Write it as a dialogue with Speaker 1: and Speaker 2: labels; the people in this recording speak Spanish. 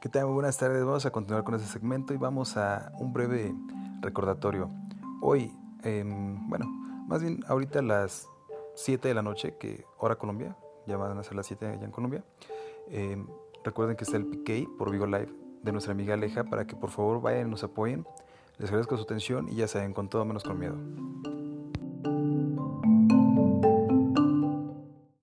Speaker 1: ¿Qué tal? Muy buenas tardes. Vamos a continuar con este segmento y vamos a un breve recordatorio. Hoy, em, bueno, más bien ahorita a las 7 de la noche, que hora Colombia, ya van a ser las 7 allá en Colombia. Em, recuerden que está el PK por Vigo Live de nuestra amiga Aleja para que por favor vayan y nos apoyen. Les agradezco su atención y ya saben, con todo menos con miedo.